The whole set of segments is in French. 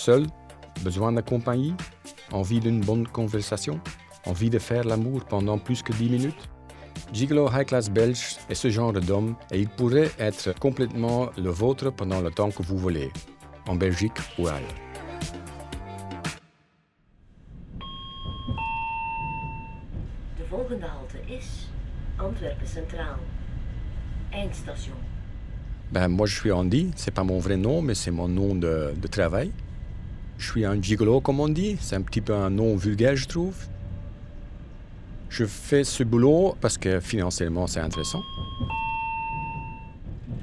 Seul, besoin de compagnie, envie d'une bonne conversation, envie de faire l'amour pendant plus que 10 minutes Gigolo High Class belge est ce genre d'homme et il pourrait être complètement le vôtre pendant le temps que vous voulez, en Belgique ou ailleurs. De volgende halte is Antwerpen Centraal. Eindstation. Ben, moi, je suis Andy. C'est pas mon vrai nom, mais c'est mon nom de, de travail. Je suis un gigolo, comme on dit. C'est un petit peu un nom vulgaire, je trouve. Je fais ce boulot parce que financièrement, c'est intéressant.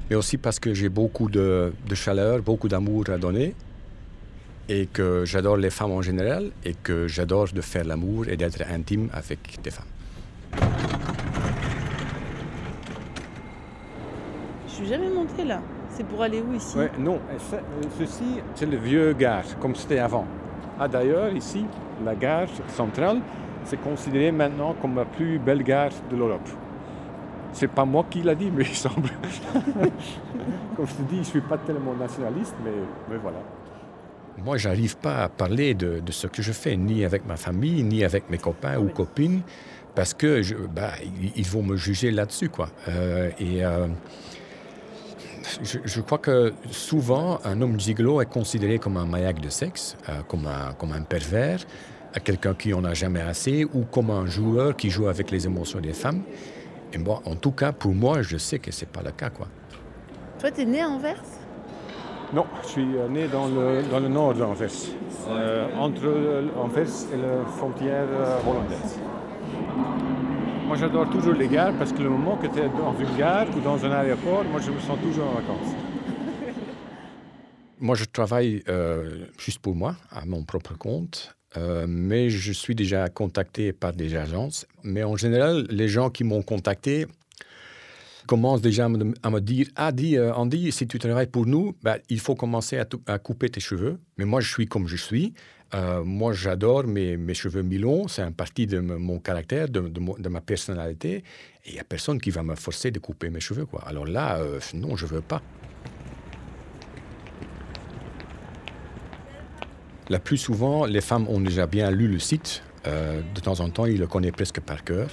Mais aussi parce que j'ai beaucoup de, chaleur, beaucoup d'amour à donner. Et que j'adore les femmes en général. Et que j'adore de faire l'amour et d'être intime avec des femmes. Je suis jamais montée là. C'est pour aller où ici Ouais, non, euh, ceci, c'est le vieux gare, comme c'était avant. Ah, d'ailleurs, ici, la gare centrale, c'est considéré maintenant comme la plus belle gare de l'Europe. C'est pas moi qui l'a dit, mais il semble. comme je te dis, je suis pas tellement nationaliste, mais, mais voilà. Moi, j'arrive pas à parler de, de ce que je fais, ni avec ma famille, ni avec mes copains ou copines, parce que je, bah, ils, ils vont me juger là-dessus, quoi. Euh, et euh, je, je crois que souvent, un homme gigolo est considéré comme un maniaque de sexe, euh, comme, un, comme un pervers, quelqu'un qui en a jamais assez, ou comme un joueur qui joue avec les émotions des femmes. Et moi, en tout cas, pour moi, je sais que c'est pas le cas, quoi. Toi, t'es né à Anvers? Non, je suis euh, né dans le, dans le nord d'Anvers, euh, entre Anvers et la frontière euh, hollandaise. Moi, j'adore toujours les gares parce que le moment que tu es dans une gare ou dans un aéroport, moi, je me sens toujours en vacances. Moi, je travaille euh, juste pour moi, à mon propre compte, euh, mais je suis déjà contacté par des agences. Mais en général, les gens qui m'ont contacté commencent déjà à me, dire Ah, dis, euh, Andy, si tu travailles pour nous, bah, il faut commencer à couper tes cheveux. Mais moi, je suis comme je suis. Euh, moi, j'adore mes, cheveux mi-longs. C'est un parti de mon caractère, de, ma personnalité. Et il n'y a personne qui va me forcer de couper mes cheveux. Alors là, euh, non, je ne veux pas. La plus souvent, les femmes ont déjà bien lu le site. Euh, de temps en temps, ils le connaissent presque par cœur.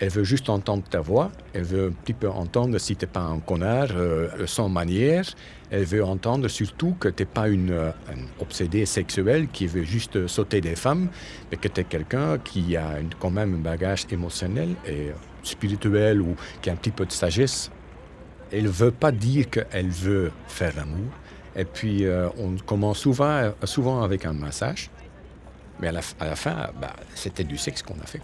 Elle veut juste entendre ta voix. Elle veut un petit peu entendre si tu n'es pas un connard euh, sans manière. Elle veut entendre surtout que tu n'es pas une, euh, un obsédé sexuel qui veut juste sauter des femmes, mais que tu es quelqu'un qui a une- quand même un bagage émotionnel et spirituel ou qui a un petit peu de sagesse. Elle veut pas dire qu'elle veut faire l'amour. Et puis, euh, on commence souvent, souvent avec un massage. Mais à la, f- à la fin, bah, c'était du sexe qu'on a fait.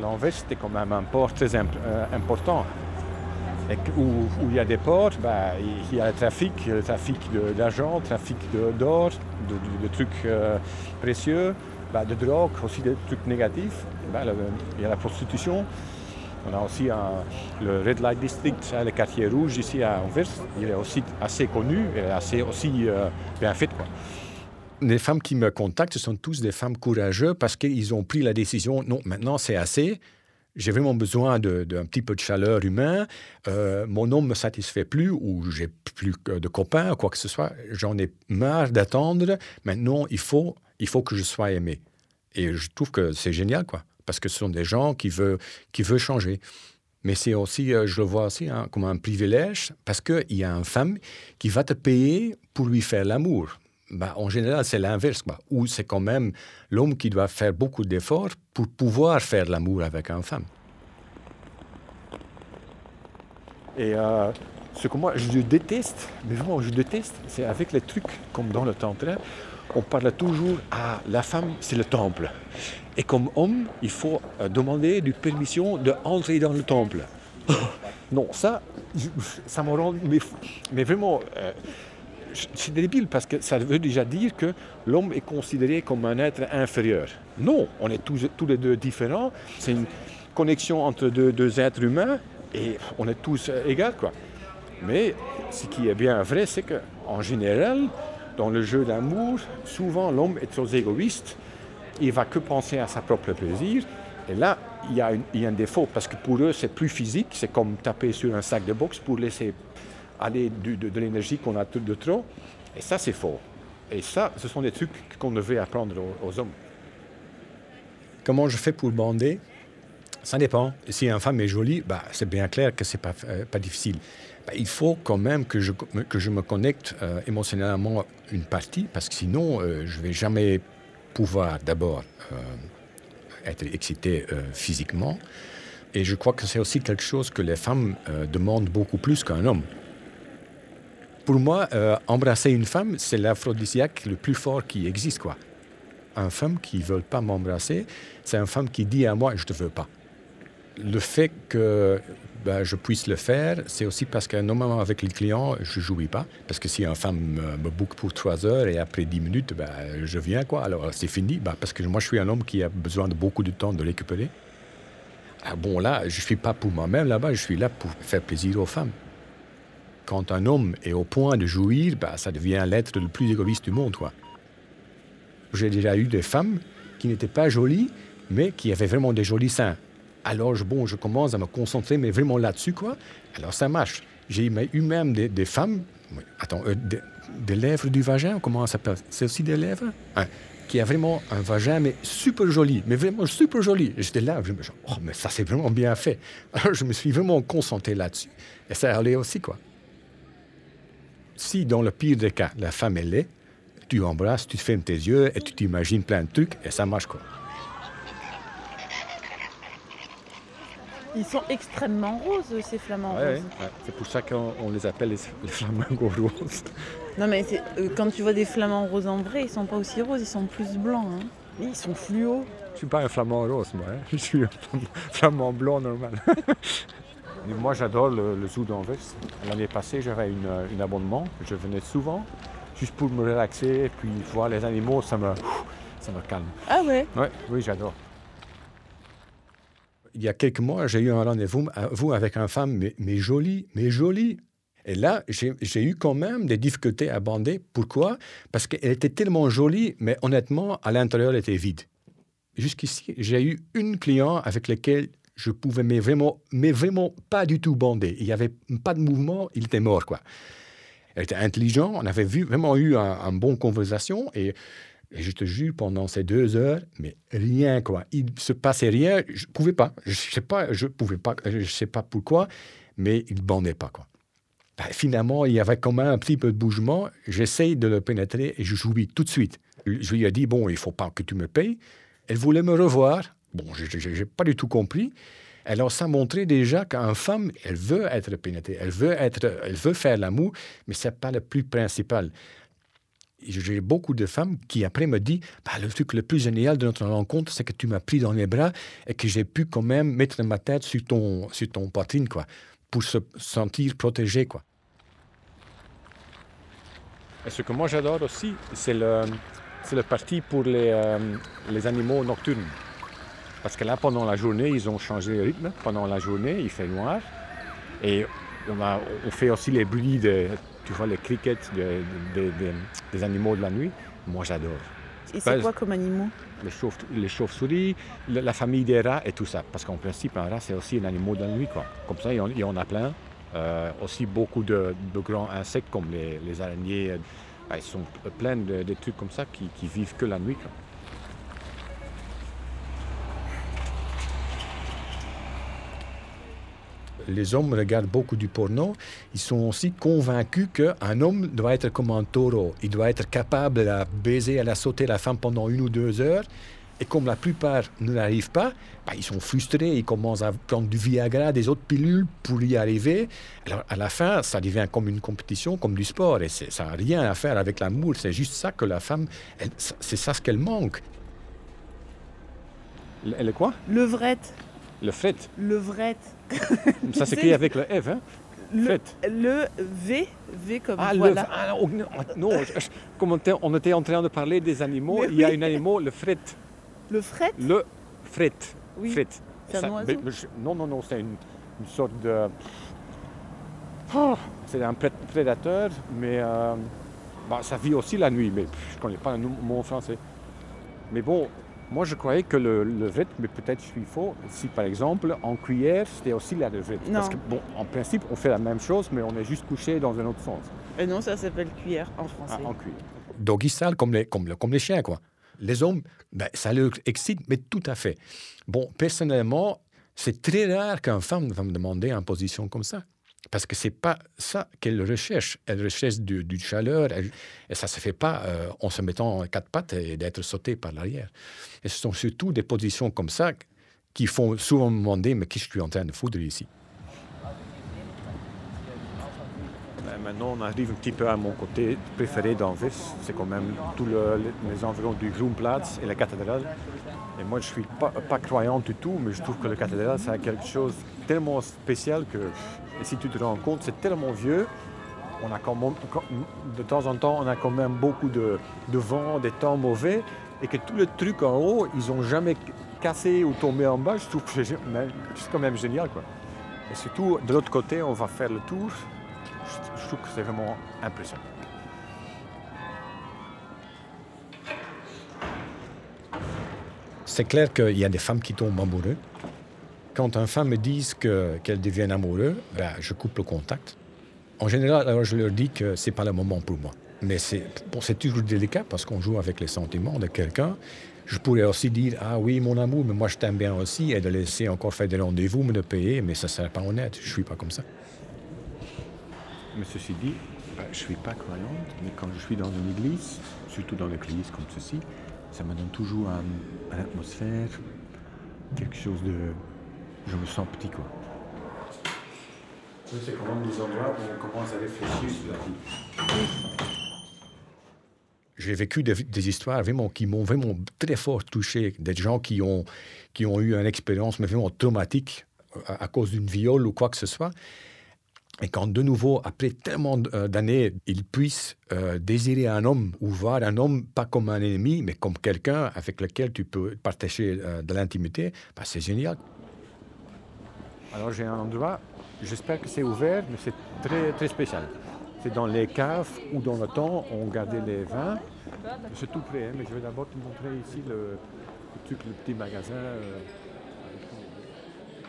L'Anvers, c'était quand même un port très euh, important. Où, il y a des ports, bah, il y a le trafic, le trafic d'argent, le trafic d'or, de, trucs euh, précieux, bah, de drogue, aussi des trucs négatifs. Bah, il y a la prostitution. On a aussi le Red Light District, hein, le quartier rouge ici à Anvers. Il est aussi assez connu et assez aussi euh, bien fait. Les femmes qui me contactent ce sont tous des femmes courageuses parce qu'ils ont pris la décision, non, maintenant c'est assez. J'ai vraiment besoin d'un petit peu de chaleur humaine. Euh, mon homme ne me satisfait plus ou j'ai plus de copains, quoi que ce soit. J'en ai marre d'attendre. Maintenant, il faut, il faut que je sois aimé. Et je trouve que c'est génial, quoi. Parce que ce sont des gens qui veulent, qui veulent changer. Mais c'est aussi, euh, je le vois aussi hein, comme un privilège parce qu'il y a une femme qui va te payer pour lui faire l'amour. Bah, en général, c'est l'inverse. Où c'est quand même l'homme qui doit faire beaucoup d'efforts pour pouvoir faire l'amour avec une femme. Et euh, ce que moi je déteste, mais vraiment je déteste, c'est avec les trucs comme dans le tantra, on parle toujours à la femme, c'est le temple. Et comme homme, il faut euh, demander du permission d'entrer dans le temple. non, ça, ça me rend. Mais, mais vraiment, euh, c'est débile parce que ça veut déjà dire que l'homme est considéré comme un être inférieur. Non, on est tous, les deux différents. C'est une connexion entre deux, êtres humains et on est tous euh, égaux. Mais ce qui est bien vrai, c'est qu'en général, dans le jeu d'amour, souvent l'homme est trop égoïste. Il va que penser à sa propre plaisir. Et là, il y, il y a un défaut parce que pour eux, c'est plus physique. C'est comme taper sur un sac de boxe pour laisser aller de, l'énergie qu'on a de trop. Et ça, c'est faux. Et ça, ce sont des trucs qu'on devrait apprendre aux, hommes. Comment je fais pour bander? Ça dépend. Si une femme est jolie, bah, c'est bien clair que c'est pas, euh, pas difficile. Bah, il faut quand même que je, que je me connecte euh, émotionnellement une partie, parce que sinon, euh, je vais jamais pouvoir d'abord euh, être excité physiquement. Et je crois que c'est aussi quelque chose que les femmes demandent beaucoup plus qu'un homme. Pour moi, euh, embrasser une femme, c'est l'aphrodisiaque le plus fort qui existe, quoi. Une femme qui ne veut pas m'embrasser, c'est une femme qui dit à moi je ne te veux pas. Le fait que ben, je puisse le faire, c'est aussi parce que normalement avec les clients, je ne jouis pas. Parce que si une femme me, book pour trois heures et après dix minutes, ben, je viens quoi. Alors c'est fini, ben, parce que moi je suis un homme qui a besoin de beaucoup de temps de récupérer. Ah, bon là, je ne suis pas pour moi-même là-bas, je suis là pour faire plaisir aux femmes. Quand un homme est au point de jouir, ben, ça devient l'être le plus égoïste du monde. quoi. J'ai déjà eu des femmes qui n'étaient pas jolies, mais qui avaient vraiment des jolis seins. Alors, je, bon, je commence à me concentrer, mais vraiment là-dessus, quoi. Alors, ça marche. J'ai eu même des, femmes, attends, euh, des, lèvres du vagin, comment ça s'appelle? C'est aussi des lèvres? Qui a vraiment un vagin, mais super joli, mais vraiment super joli. J'étais là, je me dis, oh, mais ça, c'est vraiment bien fait. Alors, je me suis vraiment concentré là-dessus. Et ça allait aussi, quoi. Si, dans le pire des cas, la femme est laide, tu embrasses, tu fermes tes yeux et tu t'imagines plein de trucs et ça marche quoi. Ils sont extrêmement roses, ces flamants Ouais, roses. ouais. C'est pour ça qu'on on les appelle les, les flamingos roses. Non, mais euh, quand tu vois des flamants roses en vrai, ils sont pas aussi roses, ils sont plus blancs. hein. Mais ils sont fluo. Je suis pas un flamand rose, moi. hein. Je suis un flam- flamand blanc normal. Moi, j'adore le, le zoo d'Anvers. L'année passée, j'avais une, euh, une abonnement. Je venais souvent, juste pour me relaxer, et puis voir les animaux, ça me, ça me calme. Ah ouais? Ouais, oui, j'adore. Il y a quelques mois, j'ai eu un rendez-vous à- vous, avec une femme, mais, mais jolie, mais jolie. Et là, j'ai j'ai eu quand même des difficultés à bander. Pourquoi? Parce qu'elle était tellement jolie, mais honnêtement, à l'intérieur, elle était vide. Jusqu'ici, j'ai eu une cliente avec laquelle je pouvais mais vraiment, mais vraiment pas du tout bander. Il n'y avait pas de mouvement, il était mort, quoi. Elle était intelligente, on avait vu, vraiment eu un, un bon conversation et, je te jure, pendant ces deux heures, mais rien, quoi. Il se passait rien, je pouvais pas. Je sais pas, je pouvais pas, je sais pas pourquoi, mais il bandait pas, quoi. Ben, finalement, il y avait quand même un petit peu de bougement. J'essaye de le pénétrer et je jouis tout de suite. Je lui ai dit, bon, il faut pas que tu me payes. Elle voulait me revoir. Bon, je n'ai pas du tout compris. Alors, ça montrait déjà qu'une femme, elle veut être pénétrée, elle veut, être, elle veut faire l'amour, mais ce n'est pas le plus principal. J'ai beaucoup de femmes qui après me disent bah, le truc le plus génial de notre rencontre, c'est que tu m'as pris dans les bras et que j'ai pu quand même mettre ma tête sur ton, sur ton poitrine, quoi, pour se sentir protégé, quoi. Ce que moi j'adore aussi, c'est le, le parti pour les, euh, les animaux nocturnes. Parce que là, pendant la journée, ils ont changé le rythme. Pendant la journée, il fait noir. Et on, a, on fait aussi les bruits, de, tu vois, les crickets de- de- de- des animaux de la nuit. Moi, j'adore. Et c'est quoi comme animaux? Les, chauves- les chauves-souris, la famille des rats et tout ça. Parce qu'en principe, un rat, c'est aussi un animal de la nuit. Quoi. Comme ça, il y en, a plein. Euh, aussi beaucoup de, de grands insectes comme les, les araignées. ils sont pleins de, de trucs comme ça qui, qui vivent que la nuit. quoi. Les hommes regardent beaucoup du porno, ils sont aussi convaincus qu'un homme doit être comme un taureau. Il doit être capable de baiser, à sauter la femme pendant une ou deux heures. Et comme la plupart ne l'arrivent pas, bah, ils sont frustrés, ils commencent à prendre du Viagra, des autres pilules pour y arriver. Alors à la fin, ça devient comme une compétition, comme du sport. Et c'est- ça n'a rien à faire avec l'amour. C'est juste ça que la femme, c'est ça ce qu'elle manque. Le, le quoi? Levrette. Le fret. Levrette. Ça s'écrit avec le F. Hein? Le, le V. V comme Ah, le- voilà. ah, non, non, non, je- je- comme on était, on était en train de parler des animaux, Mais il y a oui. un animal, le fret. Le fret? Le fret. Oui. Fret. C'est un oiseau? Non, non, non, c'est une, une sorte de. Oh, c'est un pré- prédateur, mais euh, bah, ça vit aussi la nuit, mais je ne connais pas le mot en français. Mais bon, Moi, je croyais que le, le rythme, mais peut-être je suis faux, si par exemple, en cuillère, c'était aussi la levette. Parce Non. que, bon, en principe, on fait la même chose, mais on est juste couché dans un autre sens. Et non, ça s'appelle cuillère en Ah, français. en cuillère. doggy style comme les, comme, le- comme les chiens, quoi. Les hommes, ben, ça leur excite, mais tout à fait. Bon, personnellement, c'est très rare qu'une femme va me demander une position comme ça. Parce que c'est pas ça qu'elle recherche. Elle recherche du, chaleur, et ça se fait pas euh, en se mettant en quatre pattes et d'être sauté par l'arrière. Et ce sont surtout des positions comme ça qui font souvent me demander, mais qu'est-ce que je suis en train de foutre ici Ben, maintenant, on arrive un petit peu à mon côté préféré d'Anvers. C'est quand même tous le- les environs du Groenplaats et la cathédrale. Et moi, je suis pas, croyant du tout, mais je trouve que la cathédrale, a quelque chose tellement spécial que, et si tu te rends compte, c'est tellement vieux. On a quand même, de temps en temps, on a quand même beaucoup de, de vent, des temps mauvais, et que tous les trucs en haut, ils n'ont jamais cassé ou tombé en bas. Je trouve que c'est c'est quand même génial. Quoi. Et surtout, de l'autre côté, on va faire le tour. Je, trouve que c'est vraiment impressionnant. C'est clair qu'il y a des femmes qui tombent amoureuses. Quand une femme me dit que- qu'elle devient amoureuse, ben, je coupe le contact. En général, alors je leur dis que c'est pas le moment pour moi. Mais c'est toujours délicat parce qu'on joue avec les sentiments de quelqu'un. Je pourrais aussi dire Ah oui, mon amour, mais moi je t'aime bien aussi, et de laisser encore faire des rendez-vous, me payer, mais ça ne serait pas honnête. Je suis pas comme ça. Mais ceci dit, ben, je ne suis pas croyante, mais quand je suis dans une église, surtout dans l'église comme ceci, ça me donne toujours un- une atmosphère, quelque chose de... Je me sens petit, quoi. C'est quand même des endroits où on commence à réfléchir sur la vie. J'ai vécu des, des histoires vraiment qui m'ont vraiment très fort touché, des gens qui ont, qui ont eu une expérience mais vraiment traumatique à, à cause d'une viol ou quoi que ce soit. Et quand de nouveau, après tellement euh, d'années, ils puissent euh, désirer un homme ou voir un homme pas comme un ennemi, mais comme quelqu'un avec lequel tu peux partager euh, de l'intimité, bah, c'est génial. Alors j'ai un endroit, j'espère que c'est ouvert, mais c'est très, très spécial. C'est dans les caves où dans le temps on gardait les vins. C'est tout près, hein, mais je vais d'abord te montrer ici le, petit magasin.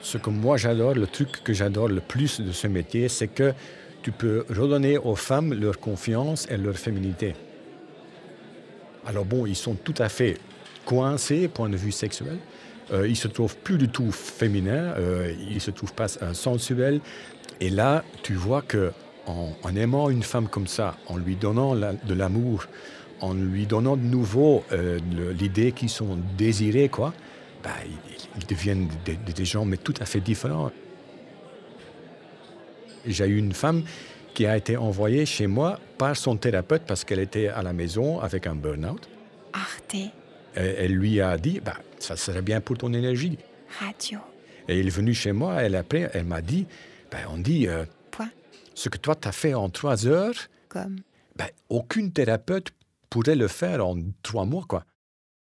Ce que moi j'adore, le truc que j'adore le plus de ce métier, c'est que tu peux redonner aux femmes leur confiance et leur féminité. Alors bon, ils sont tout à fait coincés point de vue sexuel. Euh, ils se trouvent plus du tout féminins, euh, ils se trouvent pas euh, sensuels. Et là, tu vois que en, aimant une femme comme ça, en lui donnant de l'amour, en lui donnant de nouveau euh, l'idée qu'ils sont désirés, quoi, bah, ils, ils deviennent des, gens mais tout à fait différents. J'ai eu une femme qui a été envoyée chez moi par son thérapeute parce qu'elle était à la maison avec un burn-out. Arte Et elle lui a dit, bah, ça serait bien pour ton énergie. Radio. Et elle est venue chez moi, elle, après, elle m'a dit, ben, on dit, euh, Point. ce que toi, tu as fait en trois heures, Comme? ben, aucune thérapeute pourrait le faire en trois mois, quoi.